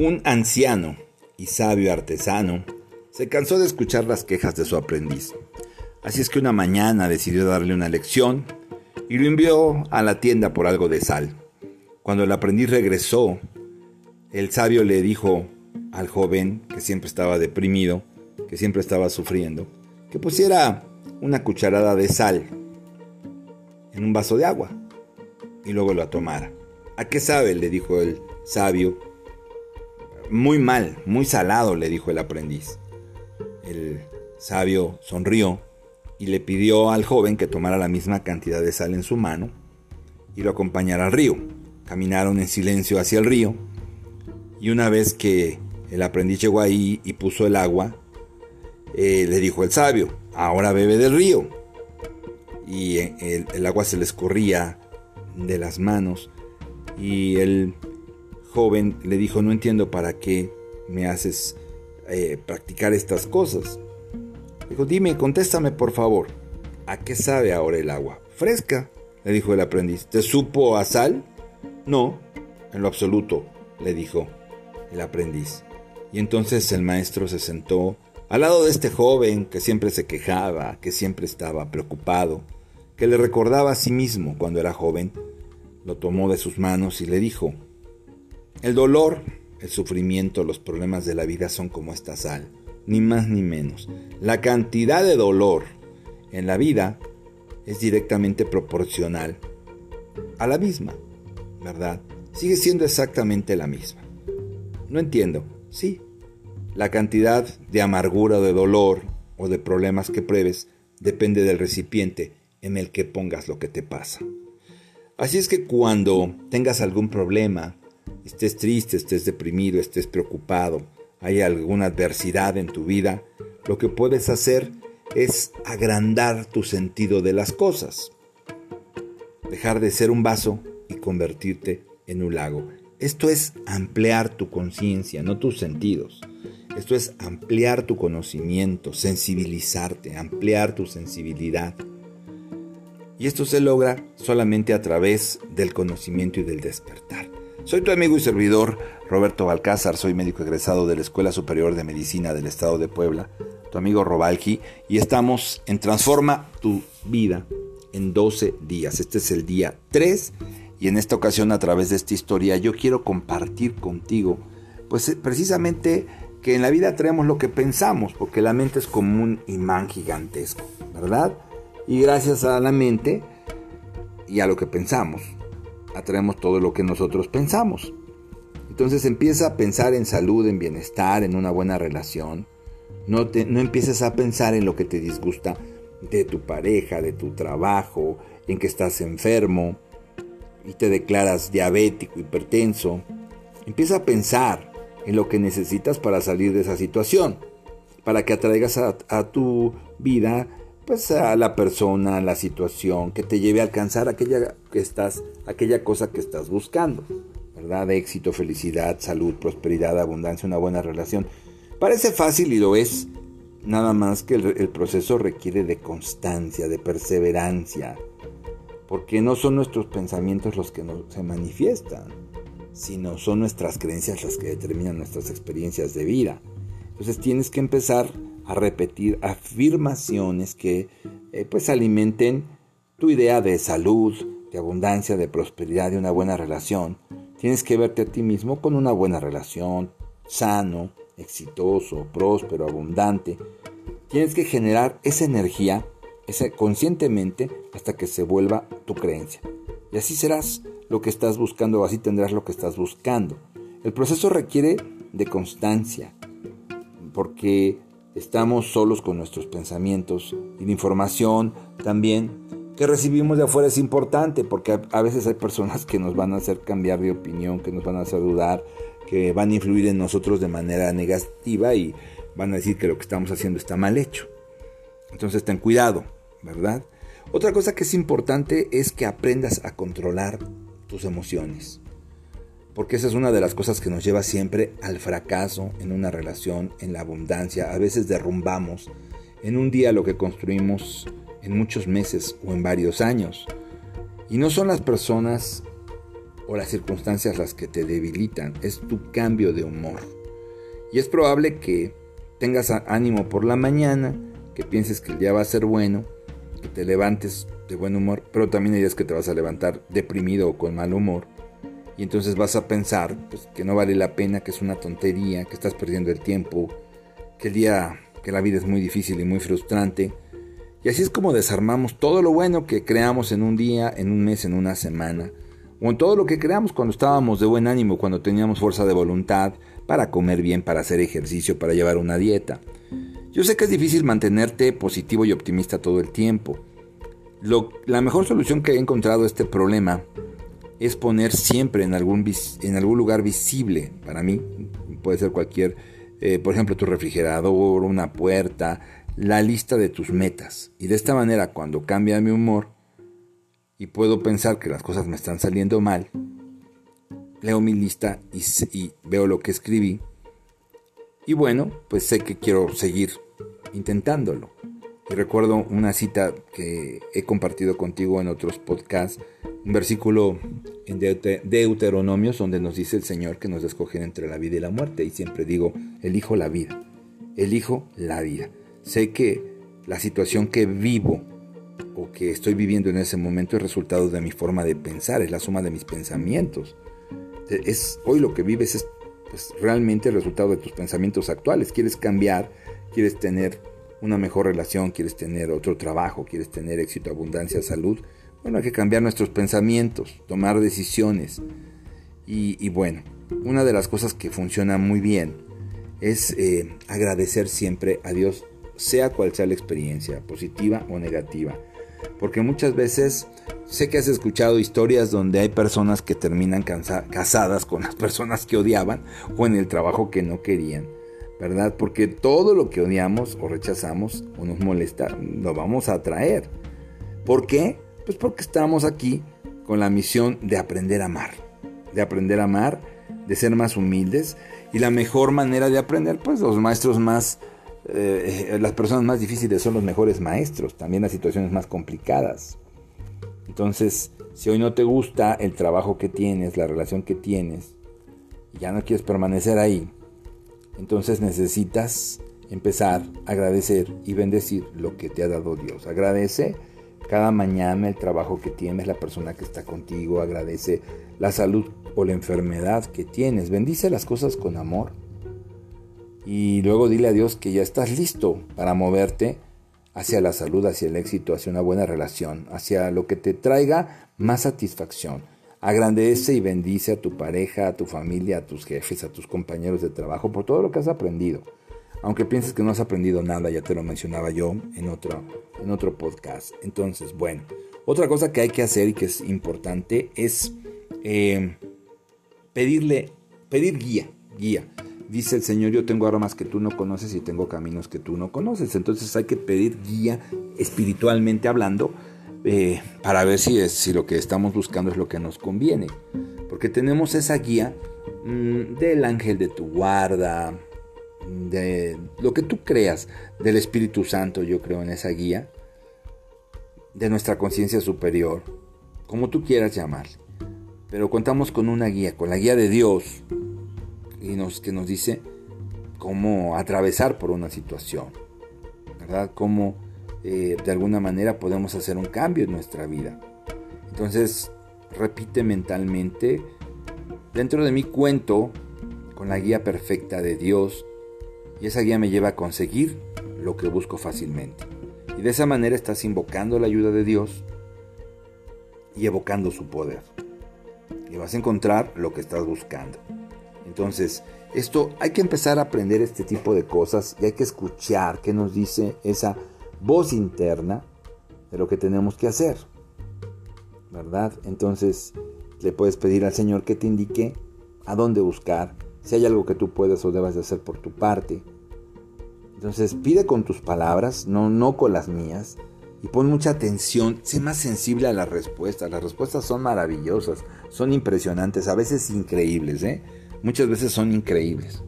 Un anciano y sabio artesano se cansó de escuchar las quejas de su aprendiz. Así es que una mañana decidió darle una lección y lo envió a la tienda por algo de sal. Cuando el aprendiz regresó, el sabio le dijo al joven, que siempre estaba deprimido, que siempre estaba sufriendo, que pusiera una cucharada de sal en un vaso de agua y luego la tomara. ¿A qué sabe? le dijo el sabio. Muy mal, muy salado, le dijo el aprendiz. El sabio sonrió y le pidió al joven que tomara la misma cantidad de sal en su mano y lo acompañara al río. Caminaron en silencio hacia el río y una vez que el aprendiz llegó ahí y puso el agua, eh, le dijo el sabio, ahora bebe del río. Y el, el agua se le escurría de las manos y el joven le dijo, no entiendo para qué me haces eh, practicar estas cosas. Dijo, dime, contéstame por favor, ¿a qué sabe ahora el agua? Fresca, le dijo el aprendiz. ¿Te supo a sal? No, en lo absoluto, le dijo el aprendiz. Y entonces el maestro se sentó al lado de este joven que siempre se quejaba, que siempre estaba preocupado, que le recordaba a sí mismo cuando era joven, lo tomó de sus manos y le dijo, el dolor, el sufrimiento, los problemas de la vida son como esta sal, ni más ni menos. La cantidad de dolor en la vida es directamente proporcional a la misma, ¿verdad? Sigue siendo exactamente la misma. No entiendo, sí. La cantidad de amargura de dolor o de problemas que pruebes depende del recipiente en el que pongas lo que te pasa. Así es que cuando tengas algún problema, estés triste, estés deprimido, estés preocupado, hay alguna adversidad en tu vida, lo que puedes hacer es agrandar tu sentido de las cosas. Dejar de ser un vaso y convertirte en un lago. Esto es ampliar tu conciencia, no tus sentidos. Esto es ampliar tu conocimiento, sensibilizarte, ampliar tu sensibilidad. Y esto se logra solamente a través del conocimiento y del despertar. Soy tu amigo y servidor Roberto Balcázar, soy médico egresado de la Escuela Superior de Medicina del Estado de Puebla, tu amigo Robalji, y estamos en Transforma tu vida en 12 días. Este es el día 3 y en esta ocasión a través de esta historia yo quiero compartir contigo, pues precisamente que en la vida traemos lo que pensamos, porque la mente es como un imán gigantesco, ¿verdad? Y gracias a la mente y a lo que pensamos, atraemos todo lo que nosotros pensamos. Entonces empieza a pensar en salud, en bienestar, en una buena relación. No, te, no empieces a pensar en lo que te disgusta de tu pareja, de tu trabajo, en que estás enfermo y te declaras diabético, hipertenso. Empieza a pensar en lo que necesitas para salir de esa situación, para que atraigas a, a tu vida pues a la persona, la situación que te lleve a alcanzar aquella que estás, aquella cosa que estás buscando, ¿verdad? Éxito, felicidad, salud, prosperidad, abundancia, una buena relación. Parece fácil y lo es, nada más que el, proceso requiere de constancia, de perseverancia, porque no son nuestros pensamientos los que se manifiestan, sino son nuestras creencias las que determinan nuestras experiencias de vida. Entonces tienes que empezar a repetir afirmaciones que eh, pues alimenten tu idea de salud, de abundancia, de prosperidad, de una buena relación. Tienes que verte a ti mismo con una buena relación, sano, exitoso, próspero, abundante. Tienes que generar esa energía conscientemente hasta que se vuelva tu creencia. Y así serás lo que estás buscando o así tendrás lo que estás buscando. El proceso requiere de constancia, porque estamos solos con nuestros pensamientos y la información también que recibimos de afuera es importante porque a, veces hay personas que nos van a hacer cambiar de opinión, que nos van a hacer dudar, que van a influir en nosotros de manera negativa y van a decir que lo que estamos haciendo está mal hecho. Entonces ten cuidado, ¿verdad? Otra cosa que es importante es que aprendas a controlar tus emociones porque esa es una de las cosas que nos lleva siempre al fracaso en una relación, en la abundancia. A veces derrumbamos en un día lo que construimos en muchos meses o en varios años. Y no son las personas o las circunstancias las que te debilitan, es tu cambio de humor. Y es probable que tengas ánimo por la mañana, que pienses que el día va a ser bueno, que te levantes de buen humor, pero también hay días que te vas a levantar deprimido o con mal humor. Y entonces vas a pensar pues, que no vale la pena, que es una tontería, que estás perdiendo el tiempo, que el día, que la vida es muy difícil y muy frustrante. Y así es como desarmamos todo lo bueno que creamos en un día, en un mes, en una semana o en todo lo que creamos cuando estábamos de buen ánimo, cuando teníamos fuerza de voluntad para comer bien, para hacer ejercicio, para llevar una dieta. Yo sé que es difícil mantenerte positivo y optimista todo el tiempo. la mejor solución que he encontrado a este problema es poner siempre en algún, en algún lugar visible, para mí, puede ser cualquier, eh, por ejemplo, tu refrigerador, una puerta, la lista de tus metas. Y de esta manera, cuando cambia mi humor, y puedo pensar que las cosas me están saliendo mal, leo mi lista y, veo lo que escribí. Y bueno, pues sé que quiero seguir intentándolo. Recuerdo una cita que he compartido contigo en otros podcasts, un versículo en Deuteronomios donde nos dice el Señor que nos escogen entre la vida y la muerte. Y siempre digo, elijo la vida, elijo la vida. Sé que la situación que vivo o que estoy viviendo en ese momento es resultado de mi forma de pensar, es la suma de mis pensamientos. Es, hoy lo que vives es pues, realmente el resultado de tus pensamientos actuales. Quieres cambiar, quieres tener una mejor relación, quieres tener otro trabajo, quieres tener éxito, abundancia, salud. Bueno, hay que cambiar nuestros pensamientos, tomar decisiones. Y, bueno, una de las cosas que funciona muy bien es eh, agradecer siempre a Dios, sea cual sea la experiencia, positiva o negativa. Porque muchas veces sé que has escuchado historias donde hay personas que terminan casadas con las personas que odiaban o en el trabajo que no querían. ¿Verdad? Porque todo lo que odiamos o rechazamos o nos molesta, lo vamos a atraer. ¿Por qué? Pues porque estamos aquí con la misión de aprender a amar. De aprender a amar, de ser más humildes. Y la mejor manera de aprender, pues los maestros más eh, las personas más difíciles son los mejores maestros, también las situaciones más complicadas. Entonces, si hoy no te gusta el trabajo que tienes, la relación que tienes, y ya no quieres permanecer ahí, entonces necesitas empezar a agradecer y bendecir lo que te ha dado Dios. Agradece cada mañana el trabajo que tienes, la persona que está contigo, agradece la salud o la enfermedad que tienes, bendice las cosas con amor y luego dile a Dios que ya estás listo para moverte hacia la salud, hacia el éxito, hacia una buena relación, hacia lo que te traiga más satisfacción. Agrandece y bendice a tu pareja, a tu familia, a tus jefes, a tus compañeros de trabajo por todo lo que has aprendido. Aunque pienses que no has aprendido nada, ya te lo mencionaba yo en otro, en otro podcast. Entonces, bueno, otra cosa que hay que hacer y que es importante es eh, pedirle, pedir guía, guía dice el Señor, yo tengo armas que tú no conoces y tengo caminos que tú no conoces. Entonces hay que pedir guía espiritualmente hablando eh, para ver si, es, si lo que estamos buscando es lo que nos conviene. Porque tenemos esa guía mm, del ángel de tu guarda, de lo que tú creas, del Espíritu Santo, yo creo en esa guía, de nuestra conciencia superior, como tú quieras llamarle. Pero contamos con una guía, con la guía de Dios, y nos, que nos dice cómo atravesar por una situación, ¿verdad? Cómo eh, de alguna manera podemos hacer un cambio en nuestra vida. Entonces, repite mentalmente, dentro de mi cuento con la guía perfecta de Dios y esa guía me lleva a conseguir lo que busco fácilmente. Y de esa manera estás invocando la ayuda de Dios y evocando su poder. Y vas a encontrar lo que estás buscando. Entonces, esto hay que empezar a aprender este tipo de cosas y hay que escuchar qué nos dice esa voz interna de lo que tenemos que hacer. ¿Verdad? Entonces, le puedes pedir al Señor que te indique a dónde buscar, si hay algo que tú puedes o debas de hacer por tu parte. Entonces, pide con tus palabras, no, no con las mías, y pon mucha atención, sé más sensible a las respuestas. Las respuestas son maravillosas, son impresionantes, a veces increíbles, ¿eh? muchas veces son increíbles.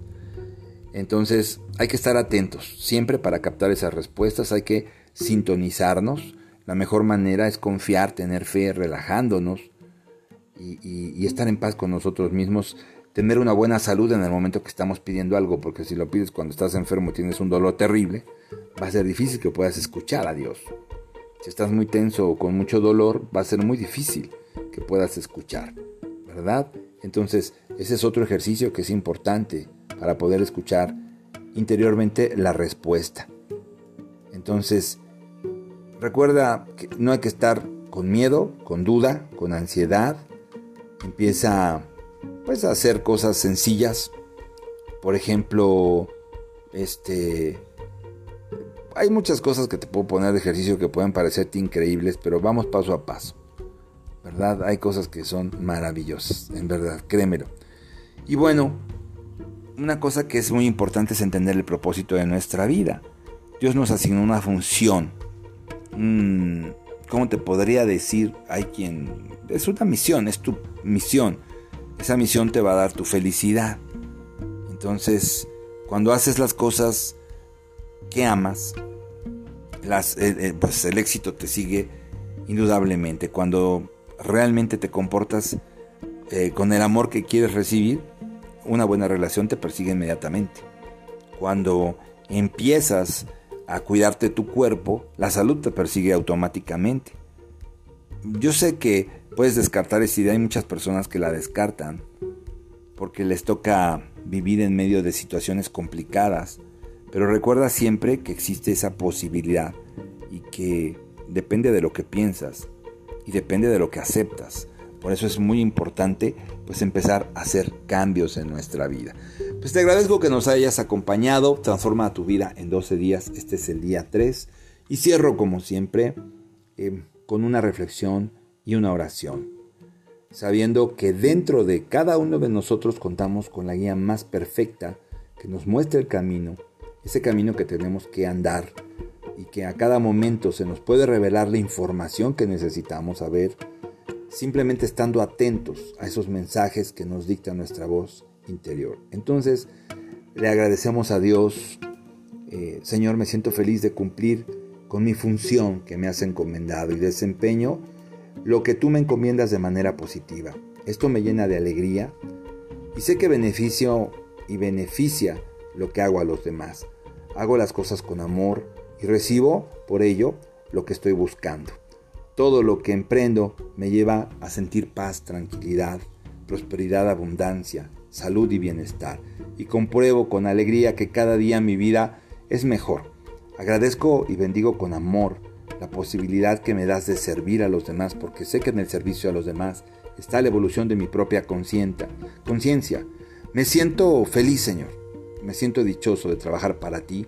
Entonces hay que estar atentos siempre para captar esas respuestas, hay que sintonizarnos. La mejor manera es confiar, tener fe, relajándonos y, estar en paz con nosotros mismos, tener una buena salud en el momento que estamos pidiendo algo, porque si lo pides cuando estás enfermo tienes un dolor terrible, va a ser difícil que puedas escuchar a Dios. Si estás muy tenso o con mucho dolor, va a ser muy difícil que puedas escuchar, ¿verdad? Entonces, ese es otro ejercicio que es importante para poder escuchar interiormente la respuesta. Entonces, recuerda que no hay que estar con miedo, con duda, con ansiedad. Empieza pues a hacer cosas sencillas. Por ejemplo, este hay muchas cosas que te puedo poner de ejercicio que pueden parecerte increíbles, pero vamos paso a paso. ¿Verdad? Hay cosas que son maravillosas, en verdad, créemelo. Y bueno, una cosa que es muy importante es entender el propósito de nuestra vida. Dios nos asignó una función. ¿Cómo te podría decir? Hay quien... Es una misión, es tu misión. Esa misión te va a dar tu felicidad. Entonces, cuando haces las cosas que amas, las, eh, eh, pues el éxito te sigue indudablemente. Cuando realmente te comportas eh, con el amor que quieres recibir, una buena relación te persigue inmediatamente. Cuando empiezas a cuidarte tu cuerpo, la salud te persigue automáticamente. Yo sé que puedes descartar esa idea, hay muchas personas que la descartan porque les toca vivir en medio de situaciones complicadas, pero recuerda siempre que existe esa posibilidad y que depende de lo que piensas y depende de lo que aceptas. Por eso es muy importante pues empezar a hacer cambios en nuestra vida. Pues te agradezco que nos hayas acompañado. Transforma tu vida en 12 días. Este es el día 3. Y cierro como siempre eh, con una reflexión y una oración. Sabiendo que dentro de cada uno de nosotros contamos con la guía más perfecta que nos muestra el camino ese camino que tenemos que andar y que a cada momento se nos puede revelar la información que necesitamos saber, simplemente estando atentos a esos mensajes que nos dicta nuestra voz interior. Entonces, le agradecemos a Dios, eh, Señor, me siento feliz de cumplir con mi función que me has encomendado y desempeño lo que tú me encomiendas de manera positiva. Esto me llena de alegría y sé que beneficio y beneficia lo que hago a los demás. Hago las cosas con amor y recibo por ello lo que estoy buscando. Todo lo que emprendo me lleva a sentir paz, tranquilidad, prosperidad, abundancia, salud y bienestar. Y compruebo con alegría que cada día mi vida es mejor. Agradezco y bendigo con amor la posibilidad que me das de servir a los demás, porque sé que en el servicio a los demás está la evolución de mi propia conciencia. Me siento feliz, Señor me siento dichoso de trabajar para ti,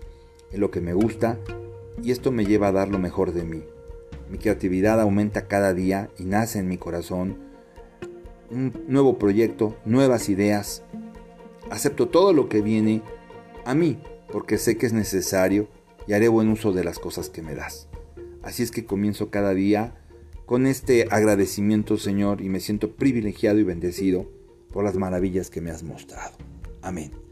en lo que me gusta, y esto me lleva a dar lo mejor de mí. Mi creatividad aumenta cada día y nace en mi corazón un nuevo proyecto, nuevas ideas. Acepto todo lo que viene a mí, porque sé que es necesario y haré buen uso de las cosas que me das. Así es que comienzo cada día con este agradecimiento, Señor, y me siento privilegiado y bendecido por las maravillas que me has mostrado. Amén.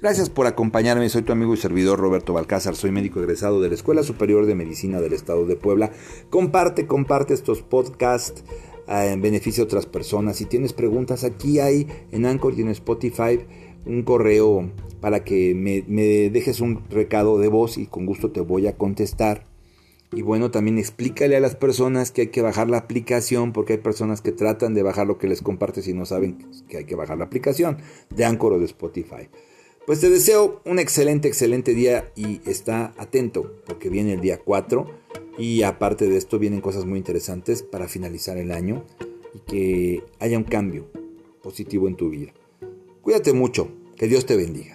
Gracias por acompañarme, soy tu amigo y servidor Roberto Balcázar, soy médico egresado de la Escuela Superior de Medicina del Estado de Puebla. Comparte, comparte estos podcasts eh, en beneficio de otras personas. Si tienes preguntas, aquí hay en Anchor y en Spotify un correo para que me, me dejes un recado de voz y con gusto te voy a contestar. Y bueno, también explícale a las personas que hay que bajar la aplicación, porque hay personas que tratan de bajar lo que les compartes y no saben que hay que bajar la aplicación de Anchor o de Spotify. Pues te deseo un excelente, excelente día y está atento porque viene el día 4 y aparte de esto vienen cosas muy interesantes para finalizar el año y que haya un cambio positivo en tu vida. Cuídate mucho, que Dios te bendiga.